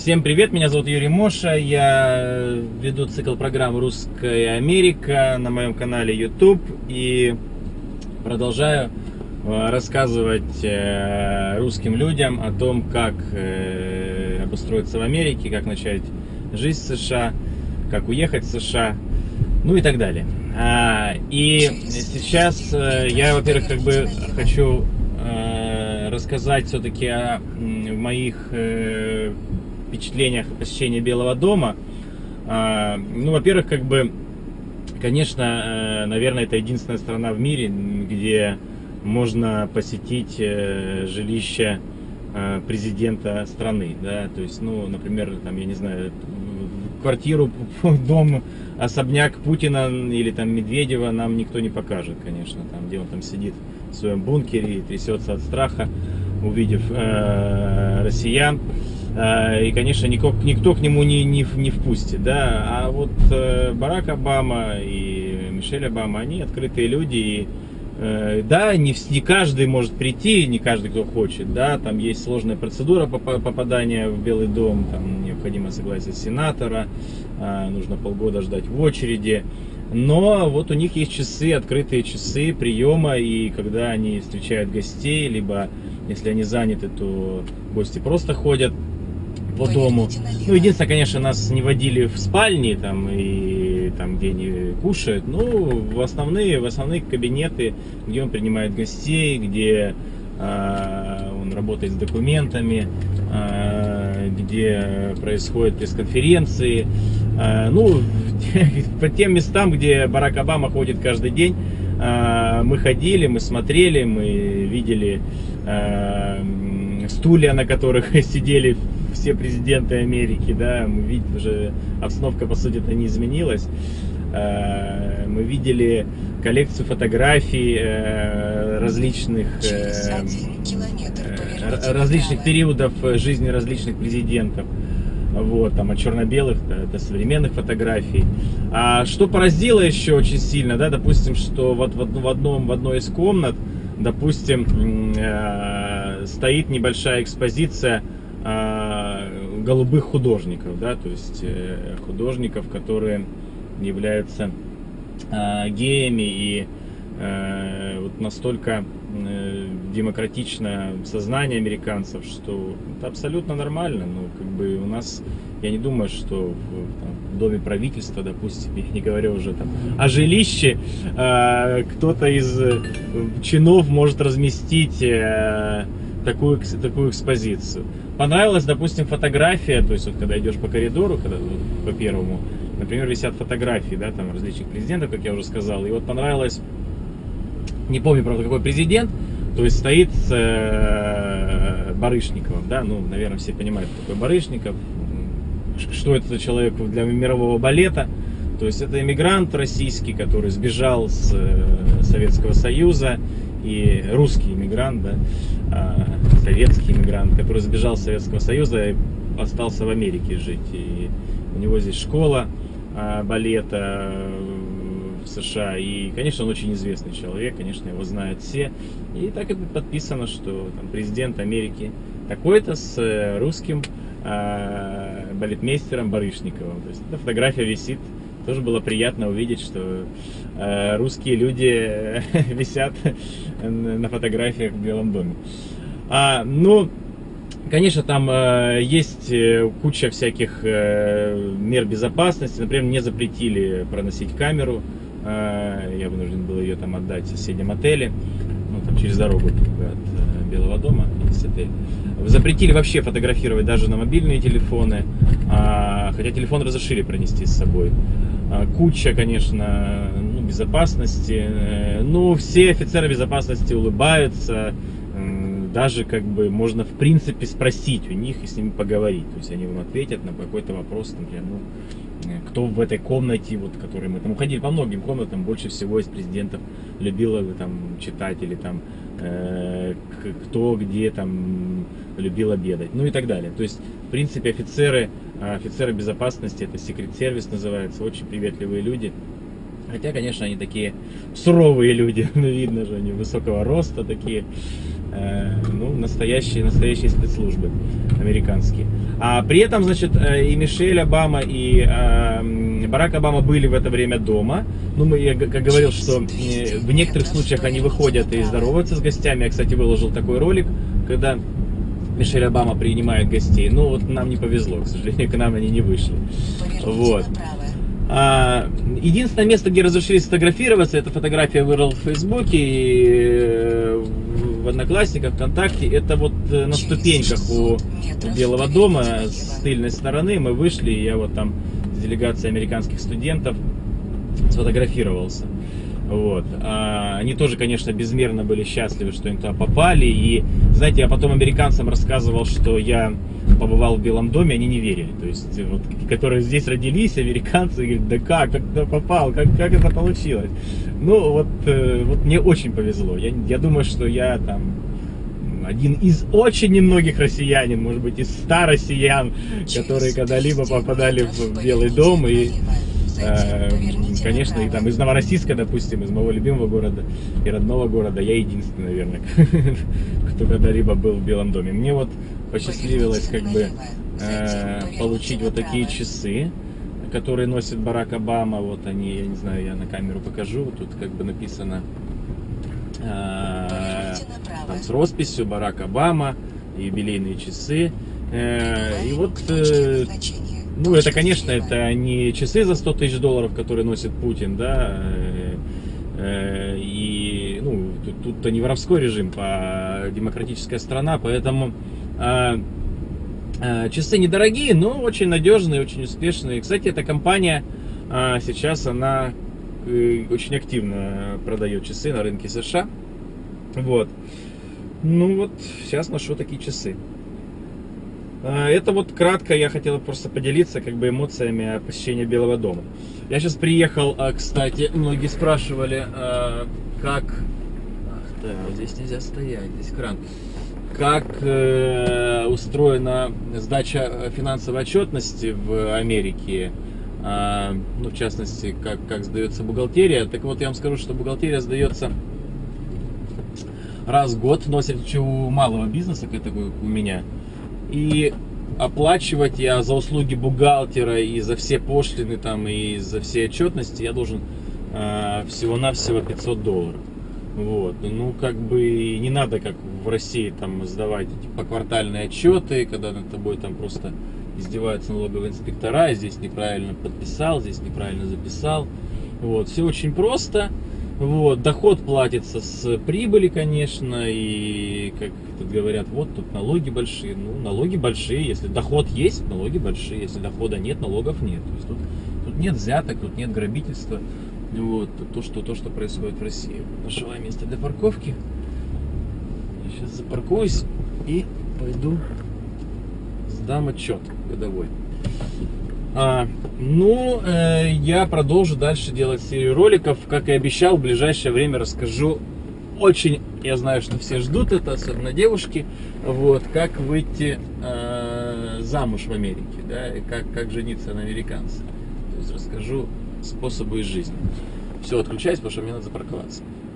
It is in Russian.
Всем привет, меня зовут Юрий Моша, я веду цикл программ «Русская Америка» на моем канале YouTube и продолжаю э, рассказывать э, русским людям о том, как э, обустроиться в Америке, как начать жизнь в США, как уехать в США, ну и так далее. А, и сейчас я, во-первых, как бы хочу рассказать все-таки о моих впечатлениях посещения Белого дома. А, ну, во-первых, как бы, конечно, э, наверное, это единственная страна в мире, где можно посетить э, жилище э, президента страны, да, то есть, ну, например, там, я не знаю, квартиру, дом, особняк Путина или там Медведева нам никто не покажет, конечно, там, где он там сидит в своем бункере и трясется от страха, увидев э, россиян. Э, и, конечно, никто, никто к нему не, не, не впустит, да, а вот э, Барак Обама и Мишель Обама, они открытые люди, и э, да, не, не каждый может прийти, не каждый, кто хочет, да, там есть сложная процедура попадания в Белый дом, там необходимо согласие сенатора, нужно полгода ждать в очереди, но вот у них есть часы, открытые часы приема, и когда они встречают гостей, либо если они заняты, то гости просто ходят по дому. Ну, единственное, конечно, нас не водили в спальни, там, и там, где они кушают. Ну, в основные, в основные кабинеты, где он принимает гостей, где э, он работает с документами, э, где происходят пресс-конференции. Э, ну, по тем местам, где Барак Обама ходит каждый день, э, мы ходили, мы смотрели, мы видели э, стулья, на которых сидели все президенты Америки, да, мы видим уже, обстановка, по сути, это не изменилась. Э, мы видели коллекцию фотографий э, различных, э, различных периодов жизни различных президентов. Вот, там от черно-белых до, до современных фотографий. А что поразило еще очень сильно, да, допустим, что вот в, в, одном, в одной из комнат, допустим, э, стоит небольшая экспозиция э, голубых художников, да, то есть э, художников, которые являются э, геями и э, вот настолько э, демократично сознание американцев, что это абсолютно нормально. Ну, как бы у нас, я не думаю, что в, там, в доме правительства, допустим, я не говорю уже там о жилище, э, кто-то из э, чинов может разместить э, такую, такую экспозицию. Понравилась, допустим, фотография, то есть вот когда идешь по коридору, когда, вот, по первому, например, висят фотографии, да, там различных президентов, как я уже сказал, и вот понравилось, не помню, правда, какой президент, то есть стоит с э, Барышниковым, да, ну, наверное, все понимают, кто такой Барышников, что это за человек для мирового балета, то есть это иммигрант российский, который сбежал с э, Советского Союза, и русский иммигрант, да, советский иммигрант, который сбежал с Советского Союза и остался в Америке жить. И у него здесь школа а, балета в США. И, конечно, он очень известный человек, конечно, его знают все. И так и подписано, что там, президент Америки такой-то с э, русским э, балетмейстером Барышниковым. То есть эта фотография висит тоже было приятно увидеть, что э, русские люди висят на фотографиях в Белом доме. А, ну, конечно, там э, есть э, куча всяких э, мер безопасности. Например, мне запретили проносить камеру. Э, я вынужден был ее там отдать в соседнем отеле. Ну, там через дорогу от э, Белого дома есть отель. Запретили вообще фотографировать даже на мобильные телефоны, а, хотя телефон разрешили пронести с собой. А, куча, конечно, ну, безопасности. Э, ну, все офицеры безопасности улыбаются. Даже как бы можно в принципе спросить у них и с ними поговорить. То есть они вам ответят на какой-то вопрос, например, ну, э, кто в этой комнате, вот, которой мы там уходили по многим комнатам, больше всего из президентов любила там читать или там э, кто где там любил обедать, ну и так далее. То есть, в принципе, офицеры, а, офицеры безопасности, это секрет-сервис называется, очень приветливые люди. Хотя, конечно, они такие суровые люди, ну, видно же, они высокого роста такие, э, ну, настоящие, настоящие спецслужбы американские. А при этом, значит, э, и Мишель Обама, и э, Барак Обама были в это время дома. Ну, мы, я как говорил, что в некоторых случаях они выходят и здороваются с гостями. Я, кстати, выложил такой ролик, когда Мишель Обама принимает гостей. Ну, вот нам не повезло, к сожалению, к нам они не вышли. Вот. А, единственное место, где разрешили сфотографироваться, эта фотография вырвал в Фейсбуке и в Одноклассниках, ВКонтакте. Это вот э, на ступеньках у Белого дома с тыльной стороны мы вышли, и я вот там с делегацией американских студентов сфотографировался. Вот. А, они тоже, конечно, безмерно были счастливы, что они туда попали. И, знаете, я потом американцам рассказывал, что я побывал в Белом доме, они не верили. То есть, вот, которые здесь родились, американцы, говорят, да как, как ты попал, как, как это получилось? Ну, вот, э, вот мне очень повезло. Я, я думаю, что я там один из очень немногих россиянин, может быть, из ста россиян, которые когда-либо попадали в Белый дом и конечно, и там из Новороссийска, допустим, из моего любимого города и родного города, я единственный, наверное, кто когда-либо был в Белом доме. Мне вот посчастливилось как бы э, получить вот такие часы, которые носит Барак Обама. Вот они, я не знаю, я на камеру покажу. Тут как бы написано э, там, с росписью Барак Обама, юбилейные часы. И вот ну, это, конечно, это не часы за 100 тысяч долларов, которые носит Путин, да, э, э, и, ну, тут, тут-то не воровской режим, а демократическая страна, поэтому а, а, часы недорогие, но очень надежные, очень успешные. Кстати, эта компания а, сейчас, она э, очень активно продает часы на рынке США, вот. Ну вот, сейчас ношу такие часы. А, это вот кратко я хотел просто поделиться как бы эмоциями посещения Белого дома. Я сейчас приехал, а, кстати, многие спрашивали, а, как... Ах, да, здесь нельзя стоять, здесь кран. Как э, устроена сдача финансовой отчетности в Америке, ну, в частности, как, как сдается бухгалтерия. Так вот, я вам скажу, что бухгалтерия сдается раз в год, носит у малого бизнеса, как такой у меня – и оплачивать я за услуги бухгалтера и за все пошлины там и за все отчетности я должен э, всего-навсего 500 долларов. Вот. Ну, как бы не надо, как в России, там, сдавать эти поквартальные отчеты, когда над тобой там просто издеваются налоговые инспектора, здесь неправильно подписал, здесь неправильно записал. Вот. Все очень просто. Вот, доход платится с прибыли, конечно, и, как тут говорят, вот тут налоги большие. Ну, налоги большие, если доход есть, налоги большие, если дохода нет, налогов нет. То есть тут, тут нет взяток, тут нет грабительства. Вот, то, что, то, что происходит в России. Нашла место для парковки. Я сейчас запаркуюсь и пойду сдам отчет годовой. А, ну, э, я продолжу дальше делать серию роликов. Как и обещал, в ближайшее время расскажу очень, я знаю, что все ждут это, особенно девушки, вот, как выйти э, замуж в Америке, да, и как, как жениться на американце. То есть расскажу способы из жизни. Все, отключаюсь, потому что мне надо запарковаться.